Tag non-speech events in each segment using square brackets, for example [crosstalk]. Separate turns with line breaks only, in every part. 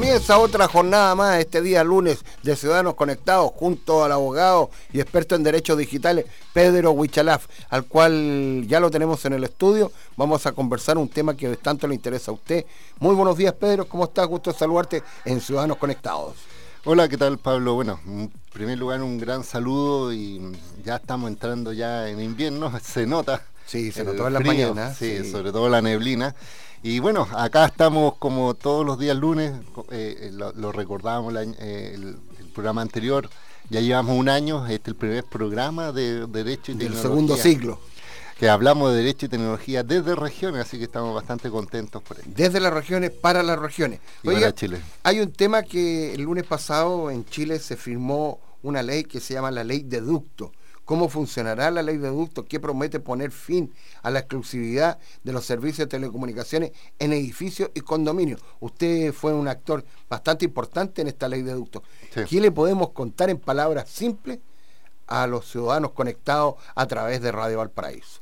Comienza otra jornada más este día lunes de Ciudadanos Conectados junto al abogado y experto en derechos digitales Pedro Huichalaf, al cual ya lo tenemos en el estudio. Vamos a conversar un tema que tanto le interesa a usted. Muy buenos días Pedro, ¿cómo estás? Gusto saludarte en Ciudadanos Conectados.
Hola, ¿qué tal Pablo? Bueno, en primer lugar un gran saludo y ya estamos entrando ya en invierno, [laughs] se nota.
Sí, se notó en las mañanas.
sí, sobre todo la neblina. Y bueno, acá estamos como todos los días lunes, eh, eh, lo, recordábamos eh, el, programa anterior, ya llevamos un año, este es el primer programa de Derecho y
Del segundo siglo.
Que hablamos de Derecho y Tecnología desde regiones, así que estamos bastante contentos por ello.
Desde las regiones, para las regiones.
para Chile.
Hay un tema que el lunes pasado en Chile se firmó una ley que se llama la ley de ducto cómo funcionará la ley de ductos, qué promete poner fin a la exclusividad de los servicios de telecomunicaciones en edificios y condominios. Usted fue un actor bastante importante en esta ley de ductos. ¿Qué le podemos contar en palabras simples a los ciudadanos conectados a través de Radio Valparaíso?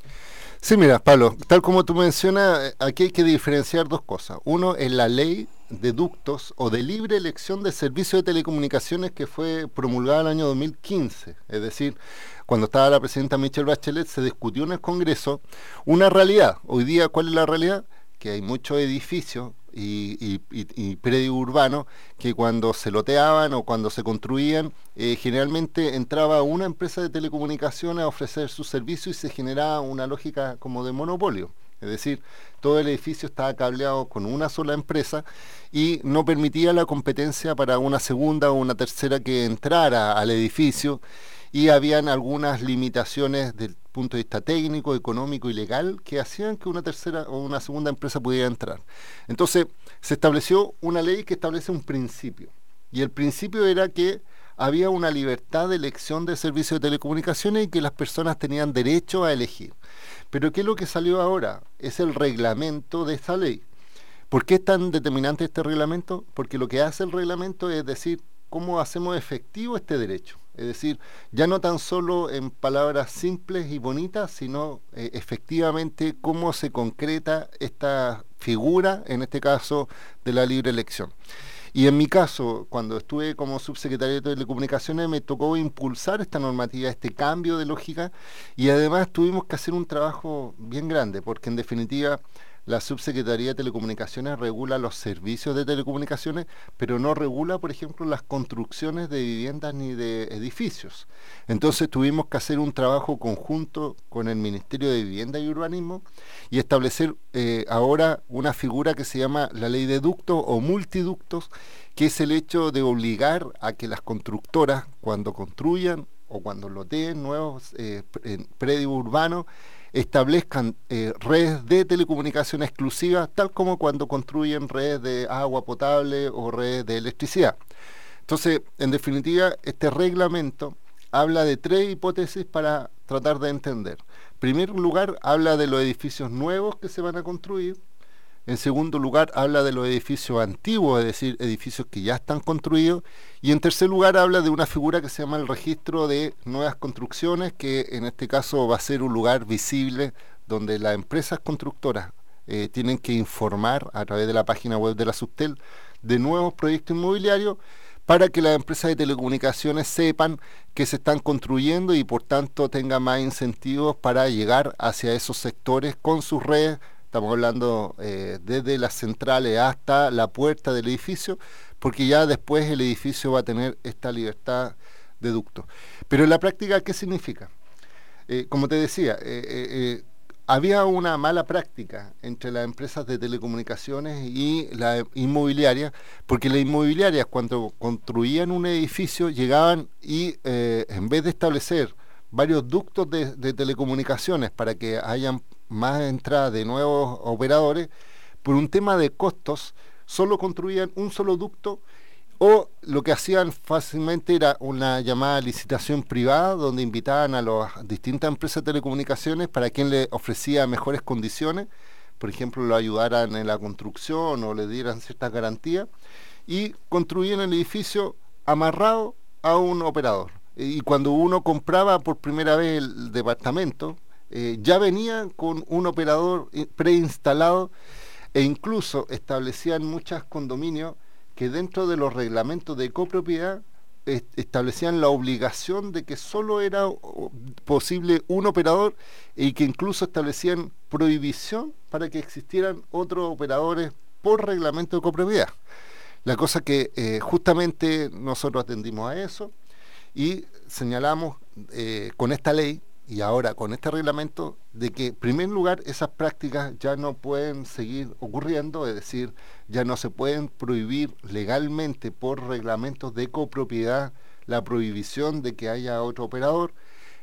Sí, mira, Pablo, tal como tú mencionas, aquí hay que diferenciar dos cosas. Uno es la ley de ductos o de libre elección de servicios de telecomunicaciones que fue promulgada el año 2015. Es decir, cuando estaba la presidenta Michelle Bachelet, se discutió en el Congreso una realidad. Hoy día, ¿cuál es la realidad? Que hay muchos edificios y, y, predios urbanos que cuando se loteaban o cuando se construían, eh, generalmente entraba una empresa de telecomunicaciones a ofrecer su servicio y se generaba una lógica como de monopolio. Es decir, todo el edificio estaba cableado con una sola empresa y no permitía la competencia para una segunda o una tercera que entrara al edificio y habían algunas limitaciones del punto de vista técnico, económico y legal que hacían que una tercera o una segunda empresa pudiera entrar. Entonces, se estableció una ley que establece un principio. Y el principio era que había una libertad de elección de servicios de telecomunicaciones y que las personas tenían derecho a elegir. Pero ¿qué es lo que salió ahora? Es el reglamento de esta ley. ¿Por qué es tan determinante este reglamento? Porque lo que hace el reglamento es decir cómo hacemos efectivo este derecho. Es decir, ya no tan solo en palabras simples y bonitas, sino eh, efectivamente cómo se concreta esta figura, en este caso, de la libre elección. Y en mi caso, cuando estuve como subsecretario de Telecomunicaciones, me tocó impulsar esta normativa, este cambio de lógica, y además tuvimos que hacer un trabajo bien grande, porque en definitiva la Subsecretaría de Telecomunicaciones regula los servicios de telecomunicaciones, pero no regula, por ejemplo, las construcciones de viviendas ni de edificios. Entonces tuvimos que hacer un trabajo conjunto con el Ministerio de Vivienda y Urbanismo y establecer eh, ahora una figura que se llama la ley de ductos o multiductos, que es el hecho de obligar a que las constructoras, cuando construyan o cuando loteen nuevos eh, predios urbanos, establezcan eh, redes de telecomunicación exclusivas, tal como cuando construyen redes de agua potable o redes de electricidad. Entonces, en definitiva, este reglamento habla de tres hipótesis para tratar de entender. En primer lugar, habla de los edificios nuevos que se van a construir. En segundo lugar, habla de los edificios antiguos, es decir, edificios que ya están construidos. Y en tercer lugar, habla de una figura que se llama el registro de nuevas construcciones, que en este caso va a ser un lugar visible donde las empresas constructoras eh, tienen que informar a través de la página web de la Subtel de nuevos proyectos inmobiliarios para que las empresas de telecomunicaciones sepan que se están construyendo y por tanto tengan más incentivos para llegar hacia esos sectores con sus redes estamos hablando eh, desde las centrales hasta la puerta del edificio, porque ya después el edificio va a tener esta libertad de ducto. Pero en la práctica, ¿qué significa? Eh, como te decía, eh, había una mala práctica entre las empresas de telecomunicaciones y la inmobiliaria, porque las inmobiliarias cuando construían un edificio llegaban y en vez de establecer varios ductos de, de telecomunicaciones para que hayan más entrada de nuevos operadores, por un tema de costos, solo construían un solo ducto o lo que hacían fácilmente era una llamada licitación privada donde invitaban a las distintas empresas de telecomunicaciones para quien le ofrecía mejores condiciones, por ejemplo, lo ayudaran en la construcción o le dieran ciertas garantías, y construían el edificio amarrado a un operador. Y cuando uno compraba por primera vez el departamento, eh, ya venía con un operador eh, preinstalado e incluso establecían muchos condominios que dentro de los reglamentos de copropiedad establecían la obligación de que solo era posible un operador y que incluso establecían prohibición para que existieran otros operadores por reglamento de copropiedad. La cosa que eh, justamente nosotros atendimos a eso y señalamos con esta ley y ahora con este reglamento de que, en primer lugar, esas prácticas ya no pueden seguir ocurriendo, es decir, ya no se pueden prohibir legalmente por reglamentos de copropiedad la prohibición de que haya otro operador.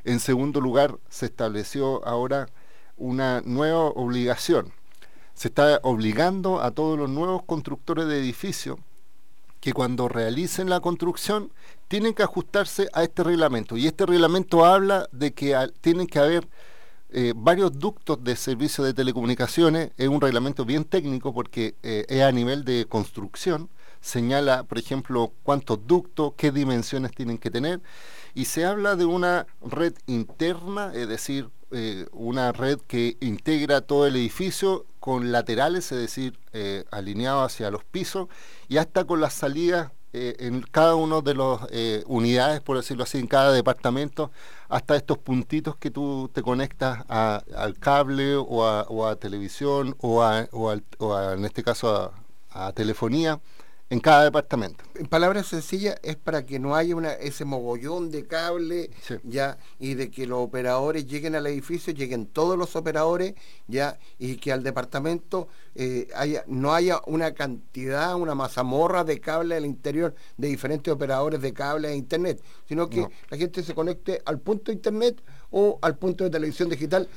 En segundo lugar, se estableció ahora una nueva obligación. Se está obligando a todos los nuevos constructores de edificios que cuando realicen la construcción tienen que ajustarse a este reglamento. Y este reglamento habla de que tienen que haber eh, varios ductos de servicio de telecomunicaciones. Es un reglamento bien técnico porque eh, es a nivel de construcción. Señala, por ejemplo, cuántos ductos, qué dimensiones tienen que tener. Y se habla de una red interna, es decir, eh, una red que integra todo el edificio con laterales, es decir, eh, alineado hacia los pisos, y hasta con las salidas eh, en cada uno de las unidades, por decirlo así, en cada departamento, hasta estos puntitos que tú te conectas al cable o a, televisión o, o, en este caso a telefonía en cada departamento.
En palabras sencillas, es para que no haya una, ese mogollón de cable ya y de que los operadores lleguen al edificio, lleguen todos los operadores ya y que al departamento eh, haya, no haya una cantidad, una mazamorra de cable al interior de diferentes operadores de cable e internet, sino que la gente se conecte al punto de internet o al punto de televisión digital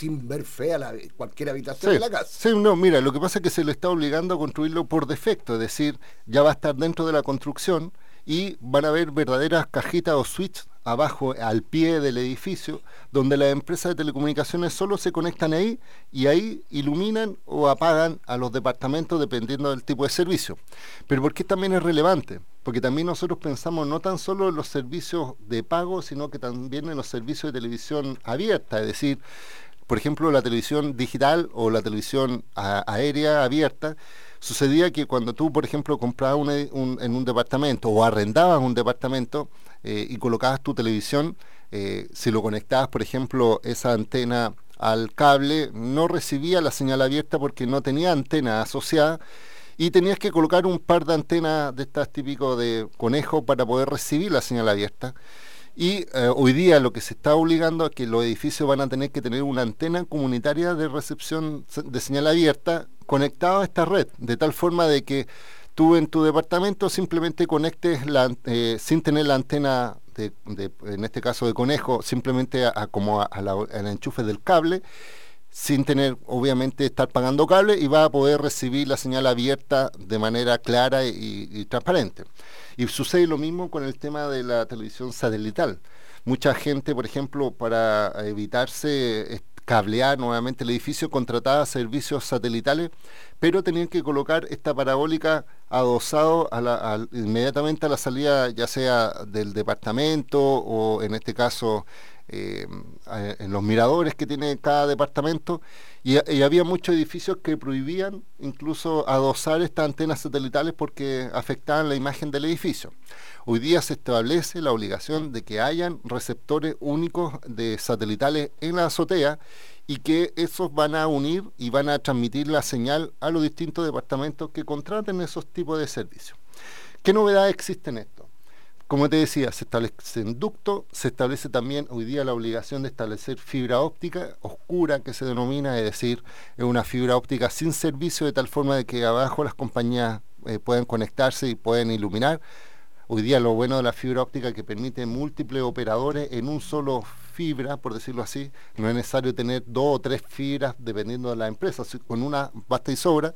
sin ver fea la, cualquier habitación de la casa.
Sí, no, mira, lo que pasa es que se le está obligando a construirlo por defecto, es decir, ya va a estar dentro de la construcción y van a haber verdaderas cajitas o switches abajo, al pie del edificio, donde las empresas de telecomunicaciones solo se conectan ahí y ahí iluminan o apagan a los departamentos dependiendo del tipo de servicio. Pero ¿por qué también es relevante? Porque también nosotros pensamos no tan solo en los servicios de pago, sino que también en los servicios de televisión abierta, es decir, por ejemplo, la televisión digital o la televisión aérea abierta, sucedía que cuando tú, por ejemplo, comprabas en un departamento o arrendabas un departamento eh, y colocabas tu televisión, eh, si lo conectabas, por ejemplo, esa antena al cable, no recibía la señal abierta porque no tenía antena asociada y tenías que colocar un par de antenas de estas típicos de conejo para poder recibir la señal abierta. Y eh, hoy día lo que se está obligando es que los edificios van a tener que tener una antena comunitaria de recepción de señal abierta conectada a esta red, de tal forma de que tú en tu departamento simplemente conectes la, eh, sin tener la antena de, en este caso de conejo, simplemente a, como al enchufe del cable, sin tener obviamente estar pagando cable y va a poder recibir la señal abierta de manera clara y transparente. Y sucede lo mismo con el tema de la televisión satelital. Mucha gente, por ejemplo, para evitarse cablear nuevamente el edificio, contrataba servicios satelitales, pero tenían que colocar esta parabólica adosado a inmediatamente a la salida, ya sea del departamento o en este caso eh, en los miradores que tiene cada departamento y, había muchos edificios que prohibían incluso adosar estas antenas satelitales porque afectaban la imagen del edificio. Hoy día se establece la obligación de que hayan receptores únicos de satelitales en la azotea y que esos van a unir y van a transmitir la señal a los distintos departamentos que contraten esos tipos de servicios. ¿Qué novedades existen en esto? Como te decía, se establece ducto, se establece también hoy día la obligación de establecer fibra óptica oscura, que se denomina, es decir, es una fibra óptica sin servicio, de tal forma de que abajo las compañías eh, pueden conectarse y pueden iluminar. Hoy día lo bueno de la fibra óptica que permite múltiples operadores en un solo fibra, por decirlo así, no es necesario tener dos o tres fibras dependiendo de la empresa, con una basta y sobra,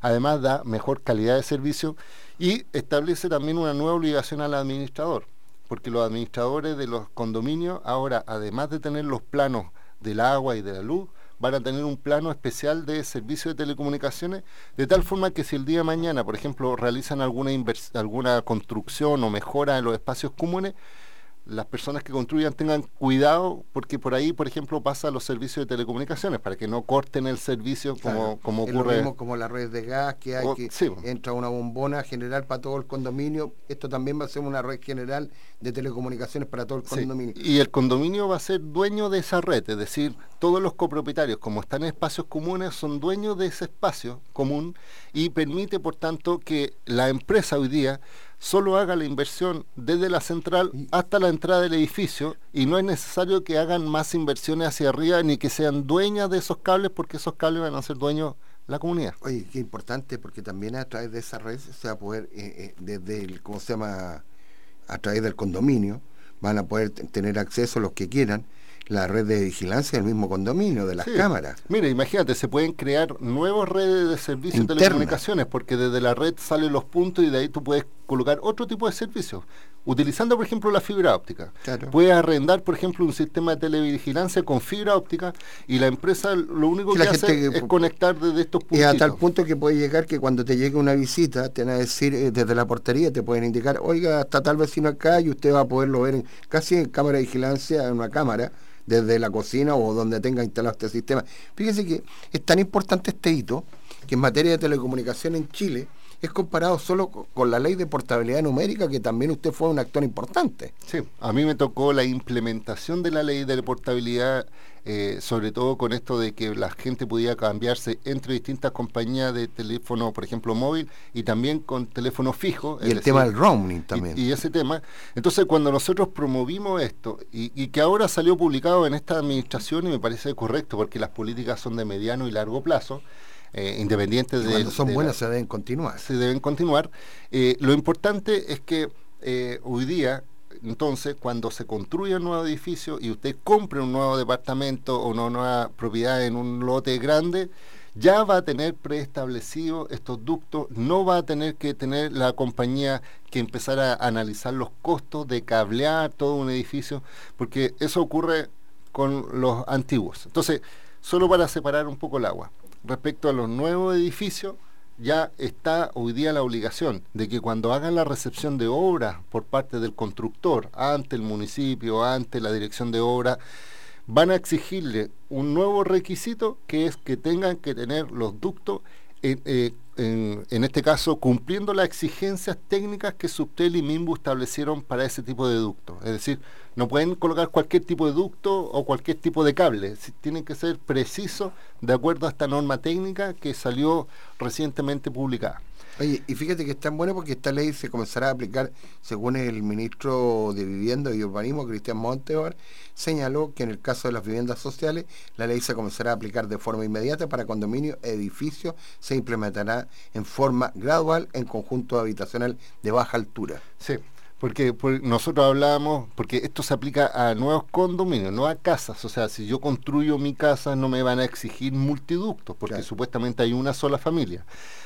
además da mejor calidad de servicio Y establece también una nueva obligación al administrador, porque los administradores de los condominios ahora, además de tener los planos del agua y de la luz, van a tener un plano especial de servicio de telecomunicaciones, de tal forma que si el día de mañana, por ejemplo, realizan alguna, alguna construcción o mejora en los espacios comunes, las personas que construyan tengan cuidado porque por ahí, por ejemplo, pasa los servicios de telecomunicaciones para que no corten el servicio como, como ocurre.
Lo mismo como la red de gas que hay que entra una bombona general para todo el condominio. Esto también va a ser una red general de telecomunicaciones para todo el condominio.
Y el condominio va a ser dueño de esa red, es decir, todos los copropietarios, como están en espacios comunes, son dueños de ese espacio común y permite, por tanto, que la empresa hoy día solo haga la inversión desde la central hasta la entrada del edificio y no es necesario que hagan más inversiones hacia arriba ni que sean dueñas de esos cables porque esos cables van a ser dueños la comunidad.
Oye, qué importante porque también a través de esa red se va a poder, eh, eh, desde el, ¿cómo se llama? A través del condominio, van a poder tener acceso los que quieran la red de vigilancia del mismo condominio, de las cámaras.
Mira, imagínate, se pueden crear nuevas redes de servicios de telecomunicaciones, porque desde la red salen los puntos y de ahí tú puedes colocar otro tipo de servicios. Utilizando, por ejemplo, la fibra óptica. Puedes arrendar, por ejemplo, un sistema de televigilancia con fibra óptica y la empresa lo único que, hace es conectar desde estos puntos.
Y a tal punto que puede llegar que cuando te llegue una visita, te van a decir eh, desde la portería, te pueden indicar, oiga, está tal vecino acá y usted va a poderlo ver en, casi en cámara de vigilancia, en una cámara desde la cocina o donde tenga instalado este sistema. Fíjese que es tan importante este hito que en materia de telecomunicación en Chile es comparado solo con la ley de portabilidad numérica, que también usted fue un actor importante.
Sí, a mí me tocó la implementación de la ley de portabilidad, eh, sobre todo con esto de que la gente podía cambiarse entre distintas compañías de teléfono, por ejemplo, móvil, y también con teléfono fijo.
Y el tema del roaming también.
Y, ese tema. Entonces, cuando nosotros promovimos esto, y, y que ahora salió publicado en esta administración, y me parece correcto, porque las políticas son de mediano y largo plazo, eh, independientes de...
Cuando son buenas se deben continuar.
Se deben continuar. Eh, lo importante es que eh, hoy día, entonces, cuando se construye un nuevo edificio y usted compre un nuevo departamento o una nueva propiedad en un lote grande, ya va a tener preestablecido estos ductos, no va a tener que tener la compañía que empezar a analizar los costos de cablear todo un edificio, porque eso ocurre con los antiguos. Entonces, solo para separar un poco el agua respecto a los nuevos edificios, ya está hoy día la obligación de que cuando hagan la recepción de obras por parte del constructor ante el municipio, ante la dirección de obra, van a exigirle un nuevo requisito que es que tengan que tener los ductos eh, en, este caso, cumpliendo las exigencias técnicas que Subtel y Mimbu establecieron para ese tipo de ductos. Es decir, no pueden colocar cualquier tipo de ducto o cualquier tipo de cable. Tienen que ser precisos de acuerdo a esta norma técnica que salió recientemente publicada.
Oye, y fíjate que es tan bueno porque esta ley se comenzará a aplicar, según el ministro de Vivienda y Urbanismo, Cristian Monteor, señaló que en el caso de las viviendas sociales, la ley se comenzará a aplicar de forma inmediata para condominios, edificios, se implementará en forma gradual en conjunto habitacional de baja altura.
Sí, porque, nosotros hablábamos, porque esto se aplica a nuevos condominios, no a casas. O sea, si yo construyo mi casa no me van a exigir multiductos, porque supuestamente hay una sola familia.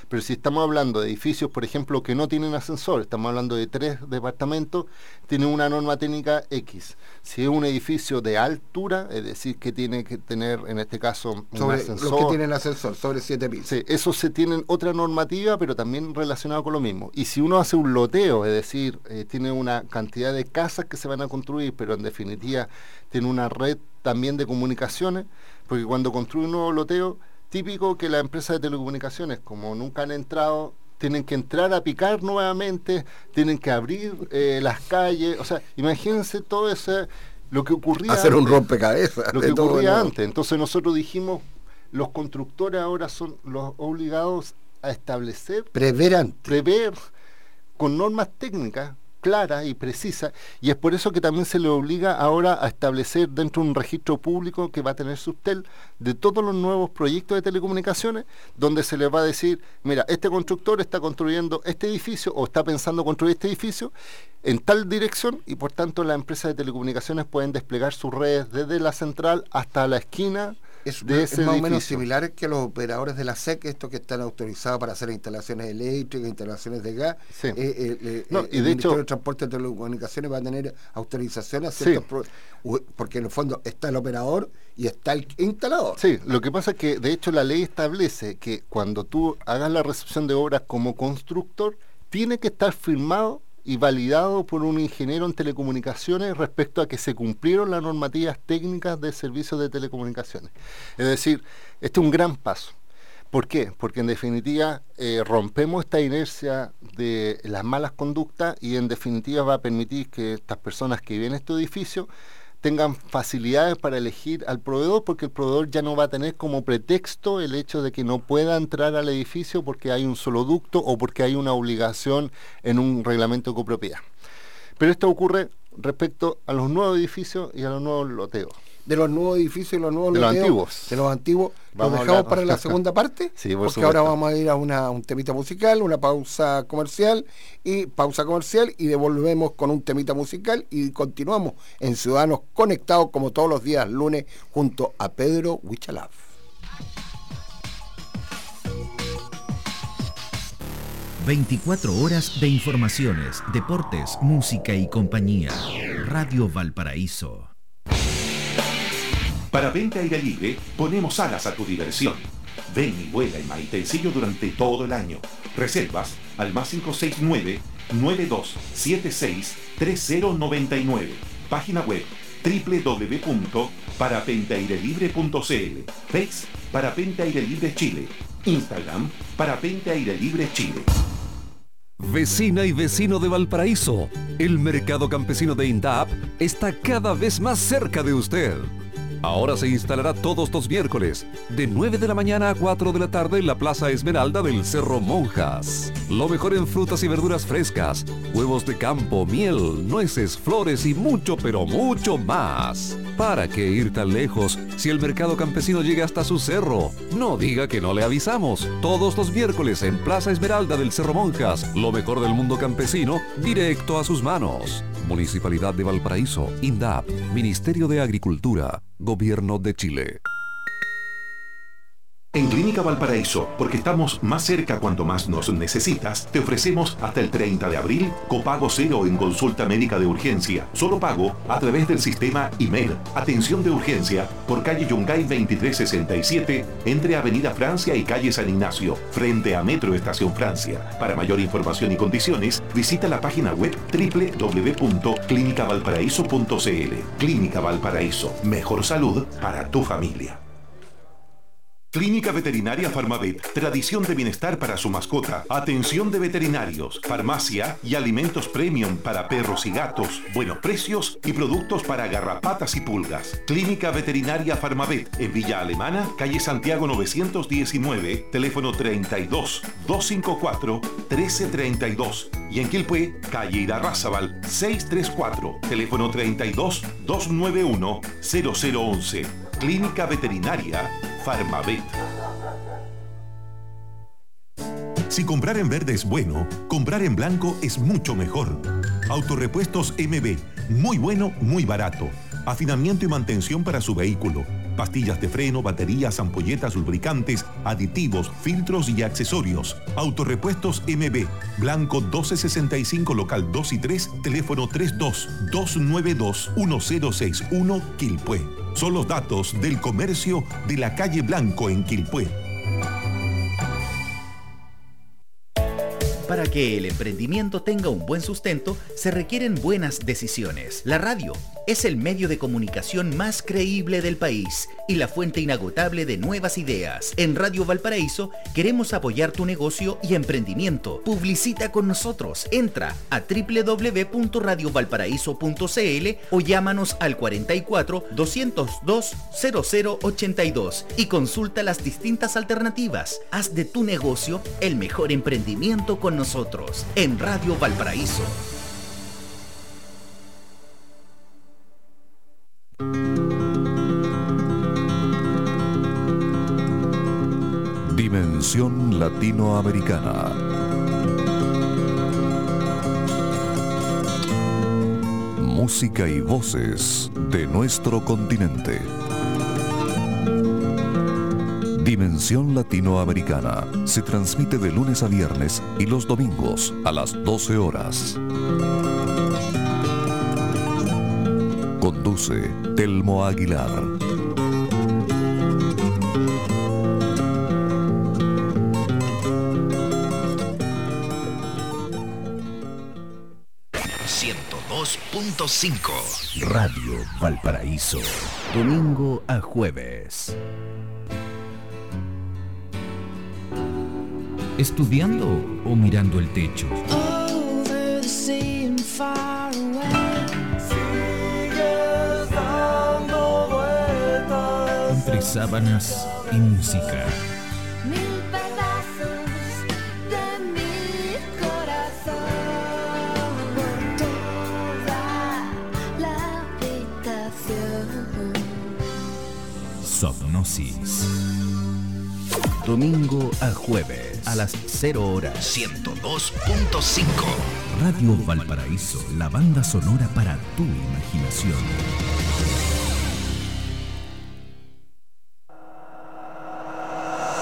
Pero si estamos hablando de edificios, por ejemplo, que no tienen ascensor, estamos hablando de tres departamentos, tiene una norma técnica X. Si es un edificio de altura, es decir, que tiene que tener, en este caso,
un ascensor. Los que tienen ascensor, sobre 7 pisos.
Sí, eso se tienen otra normativa, pero también relacionado con lo mismo. Y si uno hace un loteo, es decir, eh, tiene una cantidad de casas que se van a construir, pero en definitiva tiene una red también de comunicaciones, porque cuando construye un nuevo loteo, típico que las empresas de telecomunicaciones, como nunca han entrado, tienen que entrar a picar nuevamente, tienen que abrir eh, las calles, o sea, imagínense todo eso, lo que ocurría
hacer un rompecabezas,
lo que ocurría antes. Entonces nosotros dijimos, los constructores ahora son los obligados a establecer,
prever,
prever con normas técnicas clara y precisa, y es por eso que también se le obliga ahora a establecer dentro de un registro público que va a tener Subtel de todos los nuevos proyectos de telecomunicaciones, donde se les va a decir, mira, este constructor está construyendo este edificio o está pensando construir este edificio en tal dirección y por tanto las empresas de telecomunicaciones pueden desplegar sus redes desde la central hasta la esquina
es,
de
es más o menos similar que los operadores de la SEC, estos que están autorizados para hacer instalaciones eléctricas, instalaciones de gas.
Sí.
Eh, eh, eh,
No, y
el
de
Ministerio
hecho-
de Transporte y Telecomunicaciones va a tener autorizaciones a
Sí.
ciertos u- porque en el fondo está el operador y está el instalador.
Sí, lo que pasa es que de hecho la ley establece que cuando tú hagas la recepción de obras como constructor, tiene que estar firmado y validado por un ingeniero en telecomunicaciones respecto a que se cumplieron las normativas técnicas de servicios de telecomunicaciones. Es decir, este es un gran paso. ¿Por qué? Porque en definitiva eh, rompemos esta inercia de las malas conductas y en definitiva va a permitir que estas personas que viven en este edificio tengan facilidades para elegir al proveedor porque el proveedor ya no va a tener como pretexto el hecho de que no pueda entrar al edificio porque hay un solo ducto o porque hay una obligación en un reglamento de copropiedad. Pero esto ocurre respecto a los nuevos edificios y a los nuevos loteos.
De los nuevos edificios y los nuevos
De los antiguos.
De los antiguos.
Vamos a
¿Lo dejamos para la segunda parte? [laughs]
Sí, por
Porque ahora vamos a ir a una, un temita musical, una pausa comercial y pausa comercial y devolvemos con un temita musical y continuamos en Ciudadanos Conectados como todos los días lunes junto a Pedro Huichalaf.
Huichalaf. 24 horas de informaciones, deportes, música y compañía. Radio Valparaíso.
Para Venta Aire Libre ponemos alas a tu diversión. Ven y vuela en Maitencillo durante todo el año. Reservas al más 569 9276 3099. Página web www.parapentairelibre.cl Face Parapente Aire Libre Chile. Instagram Parapente Aire Libre Chile.
Vecina y vecino de Valparaíso, el mercado campesino de INDAP está cada vez más cerca de usted. Ahora se instalará todos los miércoles, de 9 de la mañana a 4 de la tarde en la Plaza Esmeralda del Cerro Monjas. Lo mejor en frutas y verduras frescas, huevos de campo, miel, nueces, flores y mucho, pero mucho más. ¿Para qué ir tan lejos si el mercado campesino llega hasta su cerro? No diga que no le avisamos. Todos los miércoles en Plaza Esmeralda del Cerro Monjas, lo mejor del mundo campesino, directo a sus manos. Municipalidad de Valparaíso, INDAP, Ministerio de Agricultura, Gobierno de Chile.
En Clínica Valparaíso, porque estamos más cerca cuando más nos necesitas, te ofrecemos hasta el 30 de abril copago cero en consulta médica de urgencia. Solo pago a través del sistema IMED. Atención de urgencia por calle Yungay 2367 entre Avenida Francia y calle San Ignacio, frente a Metro Estación Francia. Para mayor información y condiciones, visita la página web www.clinicavalparaíso.cl. Clínica Valparaíso. Mejor salud para tu familia. Clínica Veterinaria Farmavet, tradición de bienestar para su mascota, atención de veterinarios, farmacia y alimentos premium para perros y gatos, buenos precios y productos para garrapatas y pulgas. Clínica Veterinaria Farmavet, en Villa Alemana, calle Santiago 919, teléfono 32 254 1332 y en Quilpué, calle Irarrázaval 634, teléfono 32 291 0011. Clínica Veterinaria Farmavet. Si comprar en verde es bueno, comprar en blanco es mucho mejor. Autorepuestos MB, muy bueno, muy barato. Afinamiento y mantención para su vehículo. Pastillas de freno, baterías, ampolletas, lubricantes, aditivos, filtros y accesorios. Autorepuestos MB, Blanco 1265, local 2 y 3, teléfono 32 292 1061, Quilpué. Son los datos del comercio de la calle Blanco en Quilpué.
Para que el emprendimiento tenga un buen sustento, se requieren buenas decisiones. La radio es el medio de comunicación más creíble del país y la fuente inagotable de nuevas ideas. En Radio Valparaíso queremos apoyar tu negocio y emprendimiento. Publicita con nosotros. Entra a www.radiovalparaíso.cl o llámanos al 44 202 0082 y consulta las distintas alternativas. Haz de tu negocio el mejor emprendimiento con nosotros en Radio Valparaíso.
Dimensión Latinoamericana. Música y voces de nuestro continente. Dimensión Latinoamericana se transmite de lunes a viernes y los domingos a las 12 horas. Conduce Telmo Aguilar.
.5 Radio Valparaíso. Domingo a jueves. ¿Estudiando o mirando el techo? Entre sábanas y música. Domingo a jueves a las 0 horas 102.5. Radio Valparaíso, la banda sonora para tu imaginación.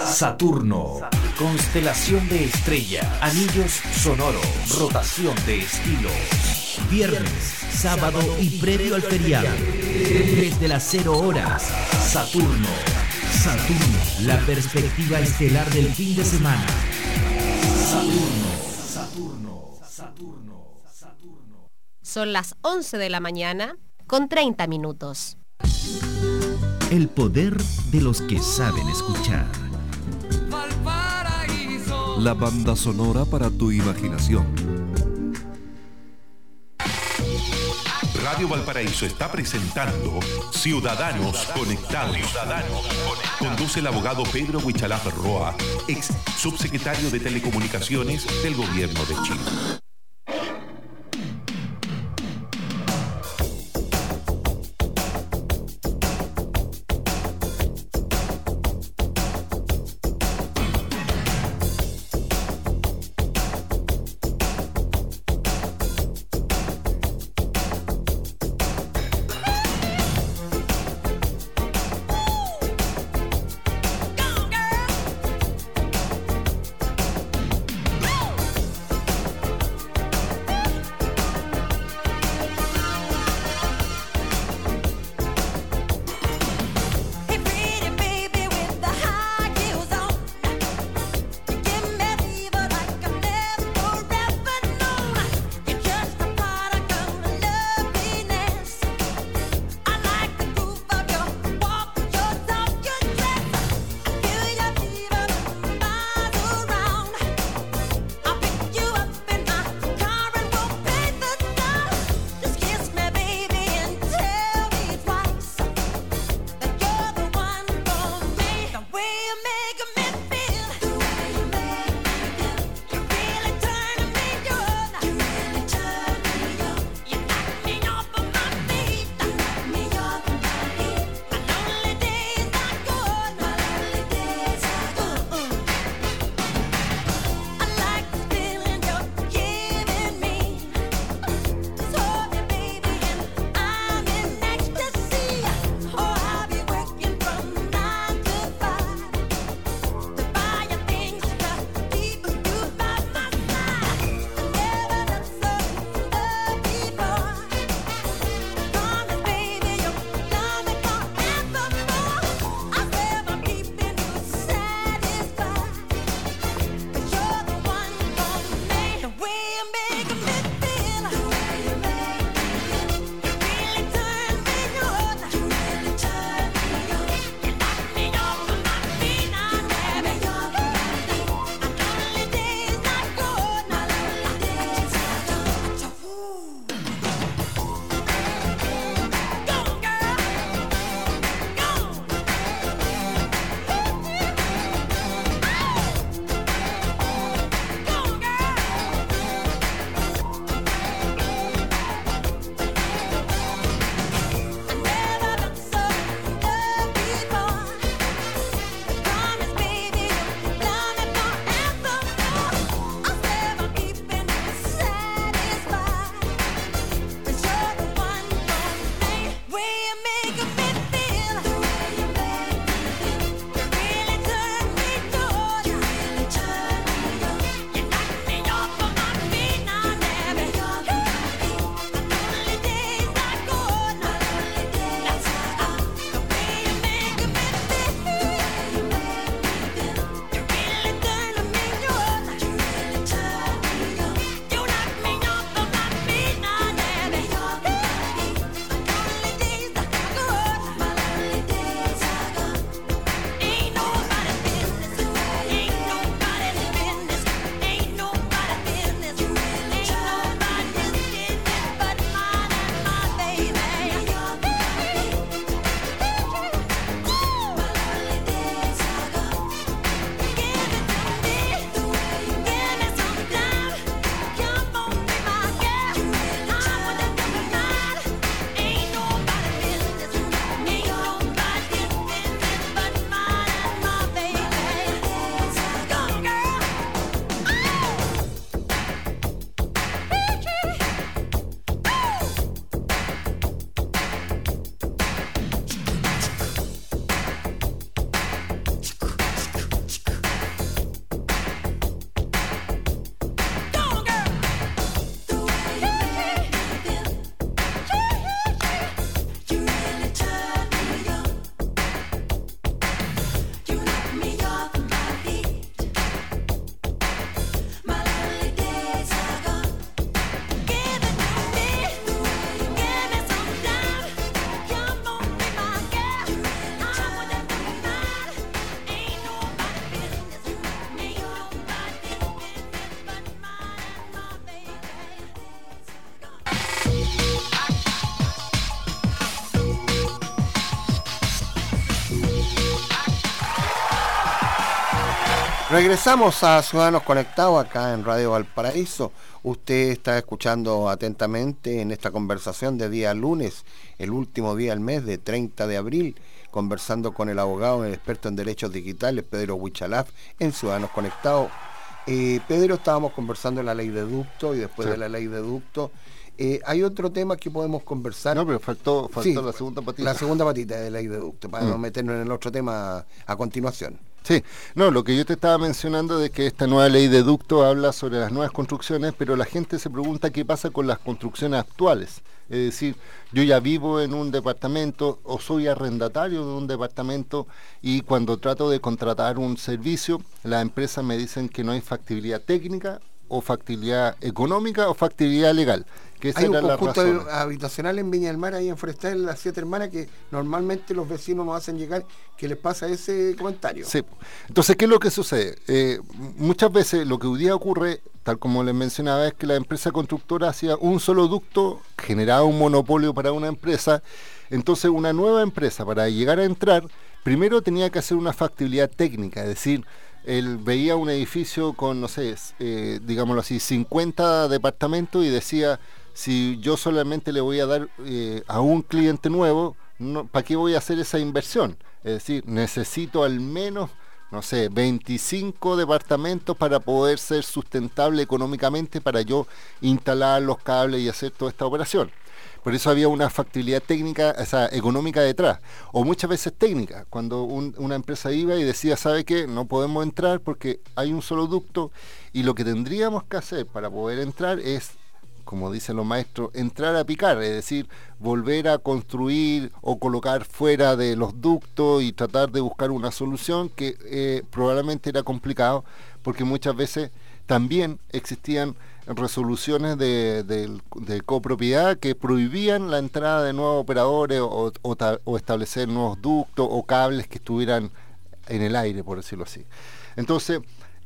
Saturno. Constelación de estrella, anillos sonoros, rotación de estilos. Viernes, sábado y previo al feriado. Desde las 0 horas, Saturno. Saturno, la perspectiva estelar del fin de semana. Saturno, Saturno, Saturno, Saturno.
Son las 11 de la mañana con 30 minutos.
El poder de los que saben escuchar.
La banda sonora para tu imaginación.
Radio Valparaíso está presentando Ciudadanos Conectados. Conduce el abogado Pedro Huichalaf Roa, ex subsecretario de Telecomunicaciones del Gobierno de Chile.
Regresamos a Ciudadanos Conectados acá en Radio Valparaíso. Usted está escuchando atentamente en esta conversación de día lunes, el último día del mes de 30 de abril, conversando con el abogado, el experto en derechos digitales, Pedro Huichalaf, en Ciudadanos Conectados. Eh, Pedro, estábamos conversando de la ley de ducto y después de la ley de ducto. Eh, hay otro tema que podemos conversar.
No, pero faltó, faltó la segunda patita.
La segunda patita de ley de ducto, para no mm. meternos en el otro tema a continuación.
Sí, no, lo que yo te estaba mencionando de que esta nueva ley de ducto habla sobre las nuevas construcciones, pero la gente se pregunta qué pasa con las construcciones actuales. Es decir, yo ya vivo en un departamento o soy arrendatario de un departamento y cuando trato de contratar un servicio, las empresas me dicen que no hay factibilidad técnica o factibilidad económica o factibilidad legal.
Hay un conjunto habitacional en Viña del Mar, ahí en Forestal, las siete hermanas, que normalmente los vecinos nos hacen llegar que les pasa ese comentario.
Sí. Entonces, ¿qué es lo que sucede? Eh, muchas veces lo que hoy día ocurre, tal como les mencionaba, es que la empresa constructora hacía un solo ducto, generaba un monopolio para una empresa. Entonces, una nueva empresa, para llegar a entrar, primero tenía que hacer una factibilidad técnica, es decir, él veía un edificio con, no sé, eh, digámoslo así, 50 departamentos y decía, si yo solamente le voy a dar eh, a un cliente nuevo, ¿para qué voy a hacer esa inversión? Es decir, necesito al menos, no sé, 25 departamentos para poder ser sustentable económicamente para yo instalar los cables y hacer toda esta operación. Por eso había una factibilidad técnica, o sea, económica detrás. O muchas veces técnica, cuando una empresa iba y decía, ¿sabe qué? No podemos entrar porque hay un solo ducto y lo que tendríamos que hacer para poder entrar es como dicen los maestros, entrar a picar, es decir, volver a construir o colocar fuera de los ductos y tratar de buscar una solución que eh, probablemente era complicado porque muchas veces también existían resoluciones de, copropiedad que prohibían la entrada de nuevos operadores o, o, establecer nuevos ductos o cables que estuvieran en el aire, por decirlo así. Entonces,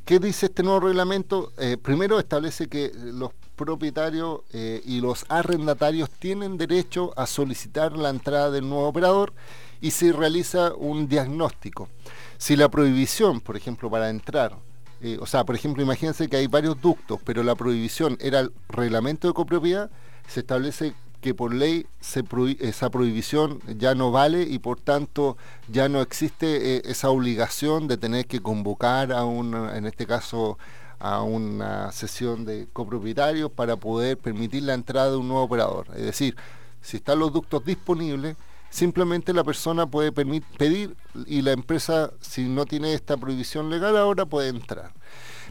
¿qué dice este nuevo reglamento? Eh, primero establece que los propietarios eh, y los arrendatarios tienen derecho a solicitar la entrada del nuevo operador y se realiza un diagnóstico. Si la prohibición, por ejemplo, para entrar eh, o sea, por ejemplo, imagínense que hay varios ductos, pero la prohibición era el reglamento de copropiedad, se establece que por ley esa prohibición ya no vale y por tanto ya no existe eh, esa obligación de tener que convocar a una, en este caso, a una sesión de copropietarios para poder permitir la entrada de un nuevo operador. Es decir, si están los ductos disponibles, simplemente la persona puede pedir y la empresa, si no tiene esta prohibición legal ahora, puede entrar.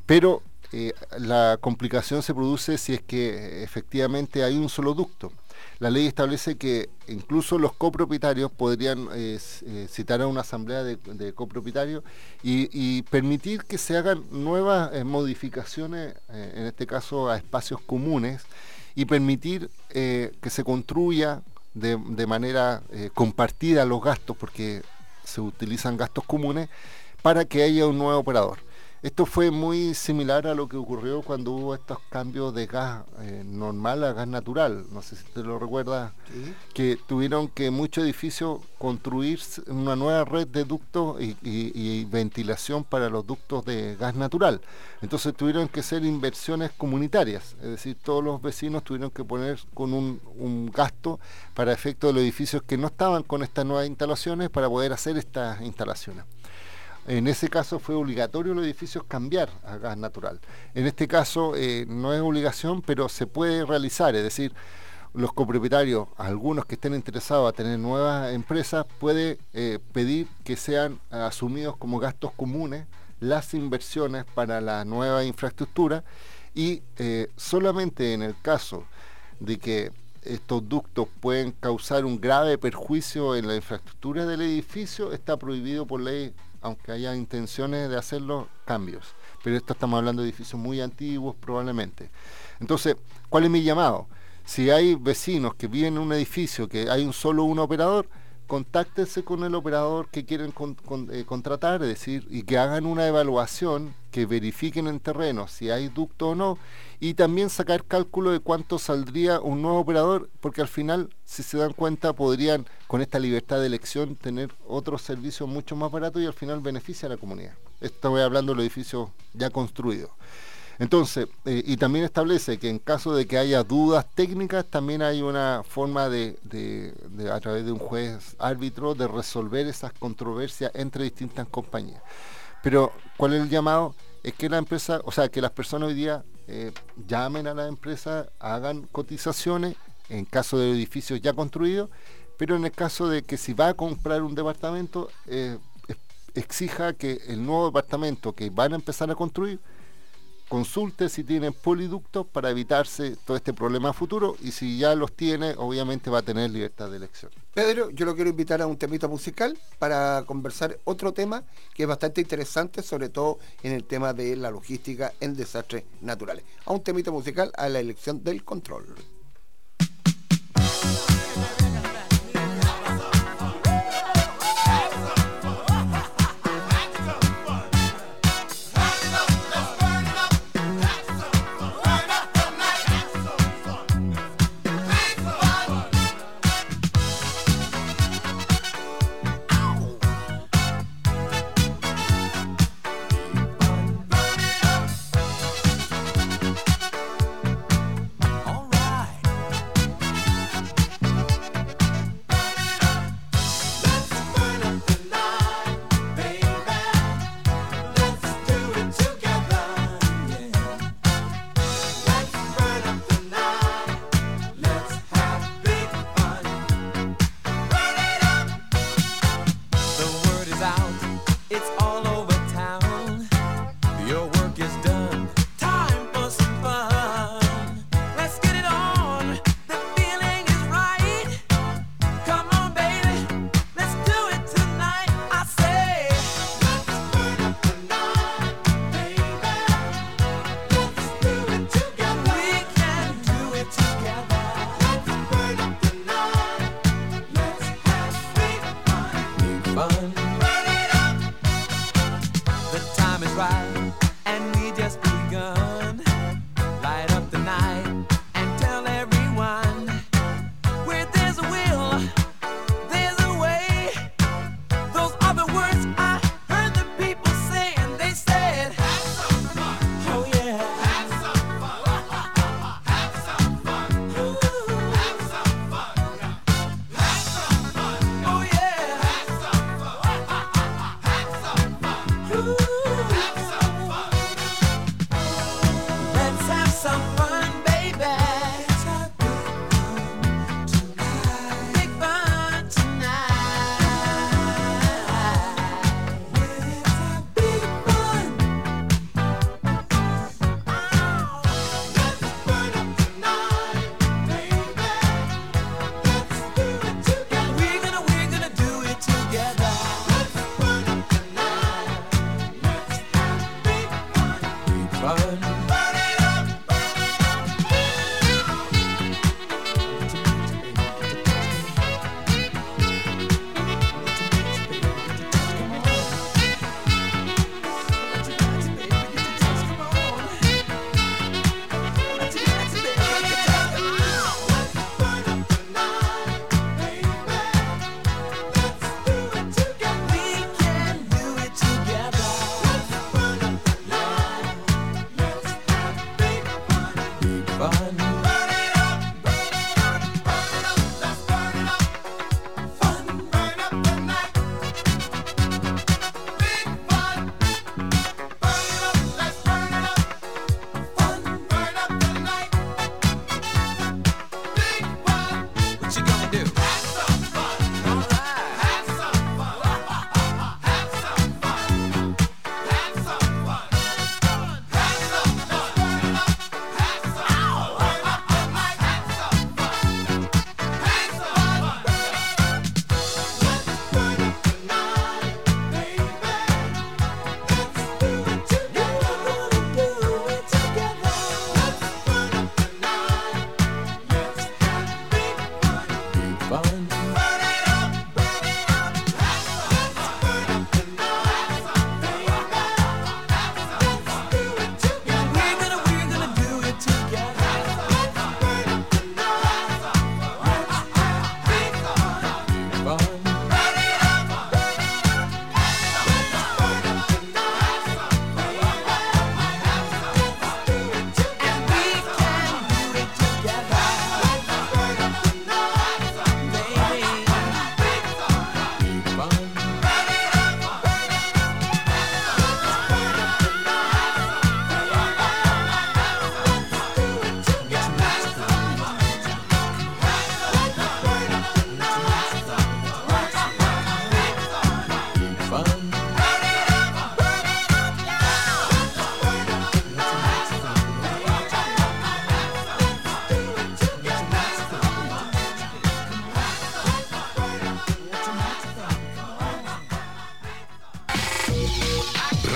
Pero eh, la complicación se produce si es que efectivamente hay un solo ducto. La ley establece que incluso los copropietarios podrían eh, eh, citar a una asamblea de, copropietarios y, permitir que se hagan nuevas modificaciones, en este caso a espacios comunes, y permitir que se construya de, manera eh, compartida los gastos, porque se utilizan gastos comunes, para que haya un nuevo operador. Esto fue muy similar a lo que ocurrió cuando hubo estos cambios de gas eh, normal a gas natural. No sé si te lo recuerdas, que tuvieron que muchos edificios construir una nueva red de ductos y, ventilación para los ductos de gas natural. Entonces tuvieron que ser inversiones comunitarias, es decir, todos los vecinos tuvieron que poner con un, un gasto para efecto de los edificios que no estaban con estas nuevas instalaciones para poder hacer estas instalaciones. En ese caso fue obligatorio los edificios cambiar a gas natural. En este caso eh, no es obligación, pero se puede realizar, es decir, los copropietarios, algunos que estén interesados a tener nuevas empresas, puede eh, pedir que sean asumidos como gastos comunes las inversiones para la nueva infraestructura y eh, solamente en el caso de que estos ductos pueden causar un grave perjuicio en la infraestructura del edificio, está prohibido por ley aunque haya intenciones de hacerlo, cambios. Pero esto estamos hablando de edificios muy antiguos probablemente. Entonces, ¿cuál es mi llamado? Si hay vecinos que viven en un edificio que hay un solo un operador, contáctense con el operador que quieren eh, contratar, es decir, y que hagan una evaluación, que verifiquen en terreno si hay ducto o no, y también sacar cálculo de cuánto saldría un nuevo operador, porque al final, si se dan cuenta, podrían, con esta libertad de elección, tener otros servicios mucho más baratos y al final beneficia a la comunidad. Estoy hablando de los edificios ya construidos. Entonces, eh, y también establece que en caso de que haya dudas técnicas, también hay una forma de, a través de un juez árbitro, de resolver esas controversias entre distintas compañías. Pero, ¿cuál es el llamado? Es que la empresa, o sea, que las personas hoy día eh, llamen a la empresa, hagan cotizaciones en caso de edificios ya construidos, pero en el caso de que si va a comprar un departamento, eh, exija que el nuevo departamento que van a empezar a construir consulte si tienen poliductos para evitarse todo este problema futuro y si ya los tiene, obviamente va a tener libertad de elección.
Pedro, yo lo quiero invitar a un temito musical para conversar otro tema que es bastante interesante, sobre todo en el tema de la logística en desastres naturales. A un temito musical a la elección del control.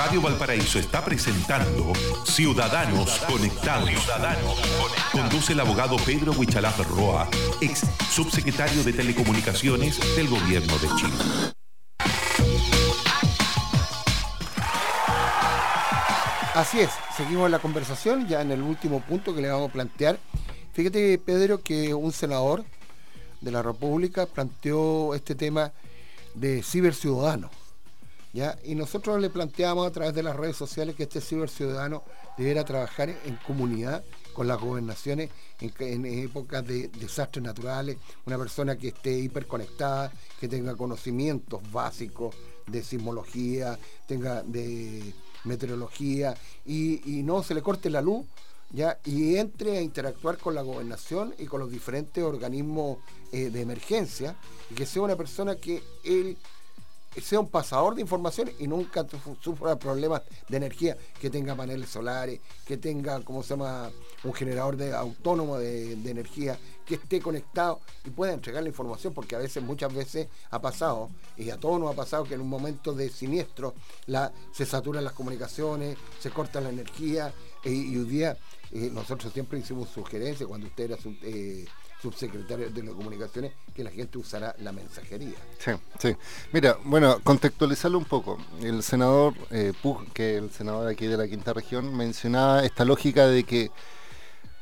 Radio Valparaíso está presentando Ciudadanos Conectados. Conduce el abogado Pedro Huichalaf Roa, ex subsecretario de Telecomunicaciones del Gobierno de Chile.
Así es, seguimos la conversación ya en el último punto que le vamos a plantear. Fíjate, Pedro, que un senador de la República planteó este tema de ciberciudadano. Y nosotros le planteamos a través de las redes sociales que este ciberciudadano debiera trabajar en comunidad con las gobernaciones en, épocas de desastres naturales, una persona que esté hiperconectada, que tenga conocimientos básicos de sismología, tenga de meteorología y, y no se le corte la luz ¿ya? y entre a interactuar con la gobernación y con los diferentes organismos eh, de emergencia y que sea una persona que él sea un pasador de información y nunca sufra problemas de energía, que tenga paneles solares, que tenga, como se llama?, un generador de, autónomo de, energía, que esté conectado y pueda entregar la información, porque a veces, muchas veces ha pasado, y a todos nos ha pasado que en un momento de siniestro la, se saturan las comunicaciones, se corta la energía, y hoy día eh, nosotros siempre hicimos sugerencias cuando usted era eh, subsecretario de las comunicaciones que la gente usara la mensajería.
Sí, sí. Mira, bueno, contextualizarlo un poco. El senador eh, Pug, que el senador aquí de la quinta región, mencionaba esta lógica de que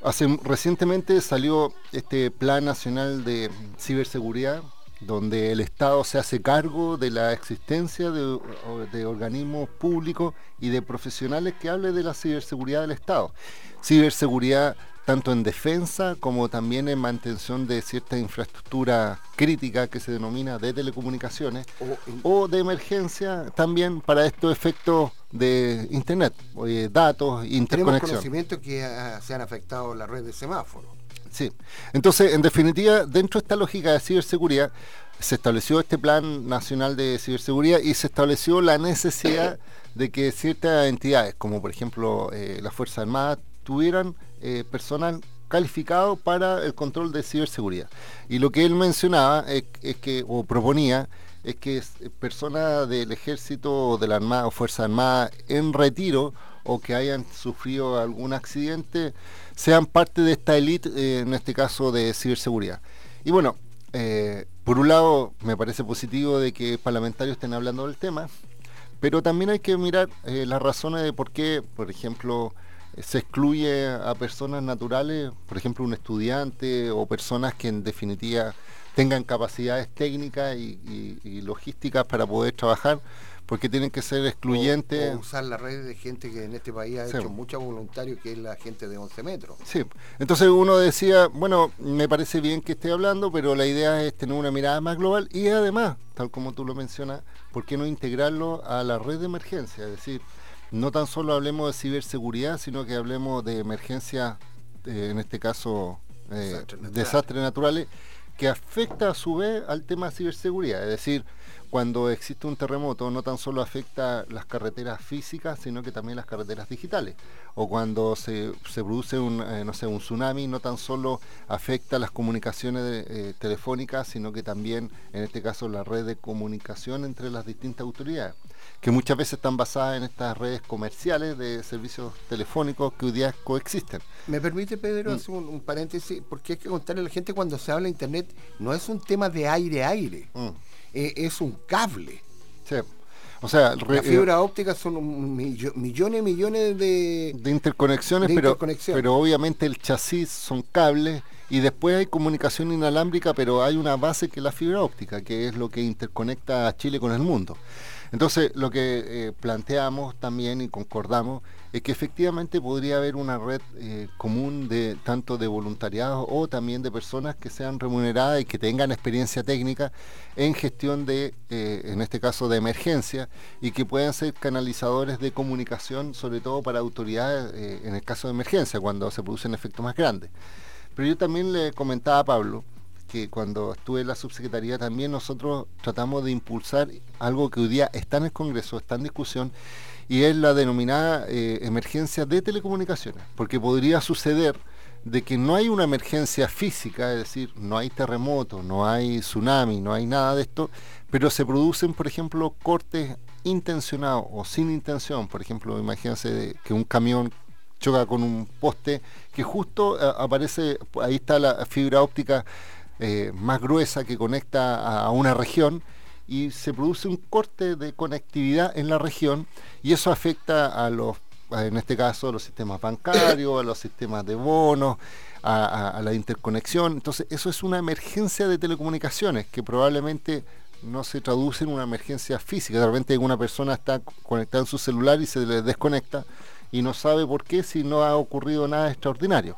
hace recientemente salió este plan nacional de ciberseguridad donde el Estado se hace cargo de la existencia de, de organismos públicos y de profesionales que hable de la ciberseguridad del Estado ciberseguridad tanto en defensa como también en mantención de cierta infraestructura crítica que se denomina de telecomunicaciones o, de emergencia también para estos efectos de internet, de datos, interconexión. Tenemos
conocimiento que se han afectado la red de semáforos.
Sí, entonces en definitiva dentro de esta lógica de ciberseguridad se estableció este plan nacional de ciberseguridad y se estableció la necesidad de que ciertas entidades, como por ejemplo eh, la Fuerza Armada, tuvieran eh, personal calificado para el control de ciberseguridad. Y lo que él mencionaba es, que, o proponía, es que eh, personas del ejército o de la Armada o Fuerza Armada en retiro o que hayan sufrido algún accidente sean parte de esta élite, eh, en este caso de ciberseguridad. Y bueno, por un lado me parece positivo de que parlamentarios estén hablando del tema, pero también hay que mirar las razones de por qué, por ejemplo, se excluye a personas naturales, por ejemplo un estudiante o personas que en definitiva tengan capacidades técnicas y, logísticas para poder trabajar, porque tienen que ser excluyentes.
O, usar la red de gente que en este país ha hecho mucho voluntario, que es la gente de 11 metros.
Sí, entonces uno decía, bueno, me parece bien que esté hablando, pero la idea es tener una mirada más global y además, tal como tú lo mencionas, ¿por qué no integrarlo a la red de emergencia? Es decir, no tan solo hablemos de ciberseguridad, sino que hablemos de emergencias, eh, en este caso eh, desastres, naturales. que afecta a su vez al tema de ciberseguridad. Es decir, cuando existe un terremoto no tan solo afecta las carreteras físicas, sino que también las carreteras digitales. O cuando se, produce un, eh, no sé, un tsunami, no tan solo afecta las comunicaciones telefónicas, sino que también, en este caso, la red de comunicación entre las distintas autoridades que muchas veces están basadas en estas redes comerciales de servicios telefónicos que hoy día coexisten.
¿Me permite, Pedro, mm. hacer un, paréntesis? Porque hay que contarle a la gente cuando se habla de Internet, no es un tema de aire-aire, mm. Eh, es un cable.
Sí. O sea,
la eh, fibra óptica son millones y millones de,
de interconexiones, pero, pero obviamente el chasis son cables y después hay comunicación inalámbrica, pero hay una base que es la fibra óptica, que es lo que interconecta a Chile con el mundo. Entonces, lo que eh, planteamos también y concordamos es que efectivamente podría haber una red eh, común de tanto de voluntariados o también de personas que sean remuneradas y que tengan experiencia técnica en gestión de, eh, en este caso, de emergencia y que puedan ser canalizadores de comunicación, sobre todo para autoridades en el caso de emergencia, cuando se producen efectos más grandes. Pero yo también le comentaba a Pablo que cuando estuve en la subsecretaría también nosotros tratamos de impulsar algo que hoy día está en el Congreso, está en discusión, y es la denominada eh, emergencia de telecomunicaciones, porque podría suceder de que no hay una emergencia física, es decir, no hay terremoto, no hay tsunami, no hay nada de esto, pero se producen, por ejemplo, cortes intencionados o sin intención. Por ejemplo, imagínense que un camión choca con un poste que justo eh, aparece, ahí está la fibra óptica eh, más gruesa que conecta a una región y se produce un corte de conectividad en la región y eso afecta a los en este caso a los sistemas bancarios, a los sistemas de bonos, a, la interconexión. Entonces, eso es una emergencia de telecomunicaciones que probablemente no se traduce en una emergencia física. De repente una persona está conectada en su celular y se le desconecta y no sabe por qué si no ha ocurrido nada extraordinario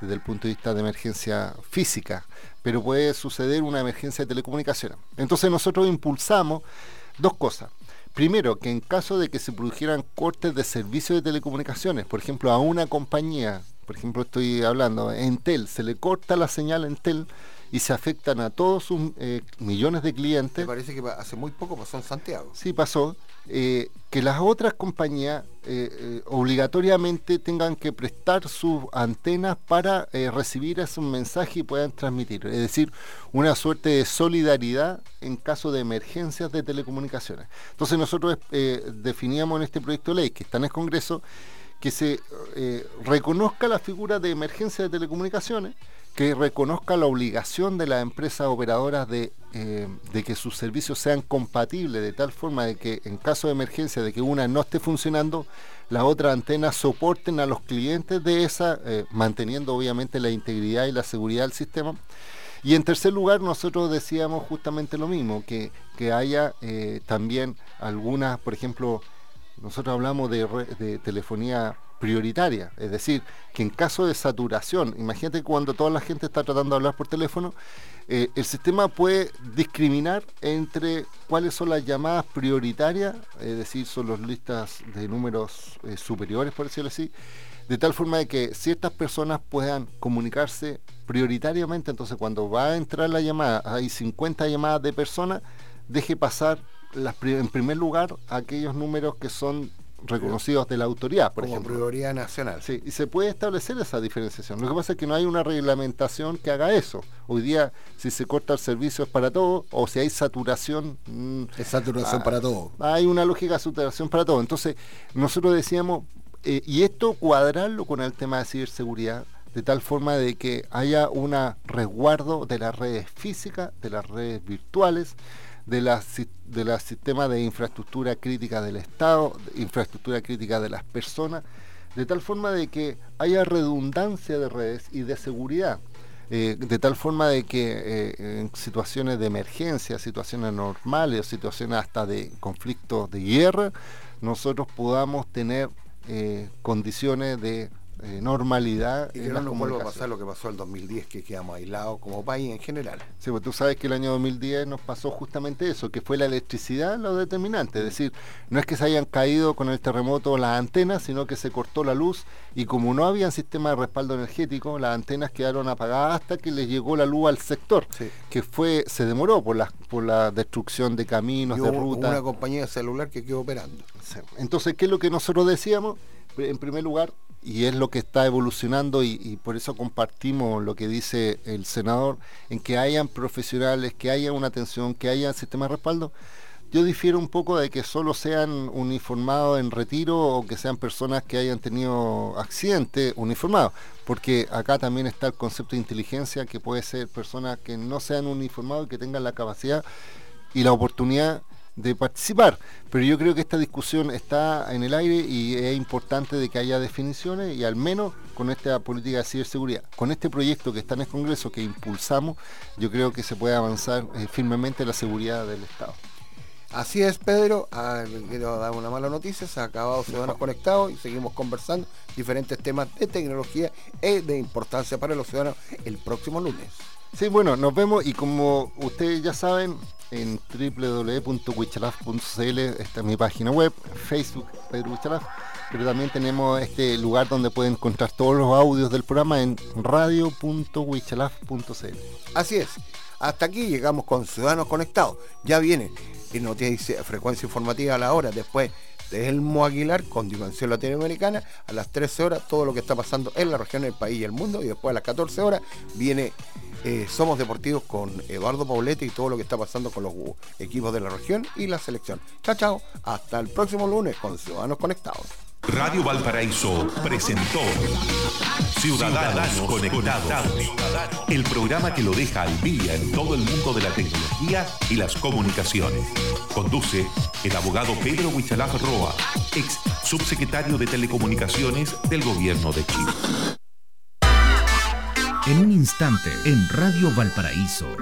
desde el punto de vista de emergencia física, pero puede suceder una emergencia de telecomunicaciones. Entonces nosotros impulsamos dos cosas. Primero, que en caso de que se produjeran cortes de servicio de telecomunicaciones, por ejemplo, a una compañía, por ejemplo, estoy hablando, Entel, se le corta la señal a Entel y se afectan a todos sus eh, millones de clientes. Me
parece que hace muy poco pasó en Santiago.
Sí, pasó. Eh, que las otras compañías eh, obligatoriamente tengan que prestar sus antenas para recibir esos mensajes y puedan transmitir. Es decir, una suerte de solidaridad en caso de emergencias de telecomunicaciones. Entonces nosotros definíamos en este proyecto de ley que está en el Congreso que se reconozca la figura de emergencia de telecomunicaciones que reconozca la obligación de las empresas operadoras de, eh, de, que sus servicios sean compatibles de tal forma de que en caso de emergencia de que una no esté funcionando, las otras antenas soporten a los clientes de esa, eh, manteniendo obviamente la integridad y la seguridad del sistema. Y en tercer lugar, nosotros decíamos justamente lo mismo, que, que haya eh, también algunas, por ejemplo, nosotros hablamos de, de telefonía prioritaria, es decir, que en caso de saturación, imagínate cuando toda la gente está tratando de hablar por teléfono, eh, el sistema puede discriminar entre cuáles son las llamadas prioritarias, es decir, son las listas de números eh, superiores, por decirlo así, de tal forma de que ciertas personas puedan comunicarse prioritariamente, entonces cuando va a entrar la llamada, hay 50 llamadas de personas, deje pasar las, en primer lugar aquellos números que son reconocidos de la autoridad, por
Como
ejemplo.
prioridad nacional.
Sí, y se puede establecer esa diferenciación. Lo que pasa es que no hay una reglamentación que haga eso. Hoy día, si se corta el servicio es para todo, o si hay saturación...
Mm, es saturación para todo.
Hay una lógica de saturación para todo. Entonces, nosotros decíamos, eh, y esto cuadrarlo con el tema de ciberseguridad, de tal forma de que haya un resguardo de las redes físicas, de las redes virtuales, de las de los sistemas de infraestructura crítica del Estado, infraestructura crítica de las personas, de tal forma de que haya redundancia de redes y de seguridad. Eh, de tal forma de que eh, en situaciones de emergencia, situaciones normales situaciones hasta de conflictos de guerra, nosotros podamos tener eh, condiciones de eh, normalidad.
Y que no nos vuelva a pasar lo que pasó el 2010, que quedamos aislados como país en general.
Sí, pues tú sabes que el año 2010 nos pasó justamente eso, que fue la electricidad lo determinante. Es decir, no es que se hayan caído con el terremoto las antenas, sino que se cortó la luz y como no había sistema de respaldo energético, las antenas quedaron apagadas hasta que les llegó la luz al sector, que fue se demoró por la, por la destrucción de caminos, de rutas.
Una compañía celular que quedó operando.
Entonces, ¿qué es lo que nosotros decíamos? En primer lugar, y es lo que está evolucionando y, por eso compartimos lo que dice el senador, en que hayan profesionales, que haya una atención, que haya sistema de respaldo. Yo difiero un poco de que solo sean uniformados en retiro o que sean personas que hayan tenido accidentes uniformados, porque acá también está el concepto de inteligencia, que puede ser personas que no sean uniformados y que tengan la capacidad y la oportunidad de participar. Pero yo creo que esta discusión está en el aire y es importante de que haya definiciones y al menos con esta política de ciberseguridad, con este proyecto que está en el Congreso que impulsamos, yo creo que se puede avanzar eh, firmemente la seguridad del Estado.
Así es, Pedro. Ah, quiero dar una mala noticia. Se ha acabado Ciudadanos Conectados y seguimos conversando diferentes temas de tecnología y de importancia para los ciudadanos el próximo lunes.
Sí, bueno, nos vemos y como ustedes ya saben, en www.wichalaf.cl está mi página web, Facebook Pedro Wichalaf, pero también tenemos este lugar donde pueden encontrar todos los audios del programa en radio.wichalaf.cl.
Así es, hasta aquí llegamos con Ciudadanos Conectados. Ya viene en noticia frecuencia informativa a la hora, después Telmo Aguilar con Dimensión Latinoamericana. A las 13 horas todo lo que está pasando en la región, el país y el mundo. Y después a las 14 horas viene eh, Somos Deportivos con Eduardo Paulete y todo lo que está pasando con los equipos de la región y la selección. Chao, chao. Hasta el próximo lunes con Ciudadanos Conectados.
Radio Valparaíso presentó Ciudadanos, Conectados, el programa que lo deja al día en todo el mundo de la tecnología y las comunicaciones. Conduce el abogado Pedro Huichalaf Roa, ex subsecretario de Telecomunicaciones del Gobierno de Chile.
En un instante, en Radio Valparaíso.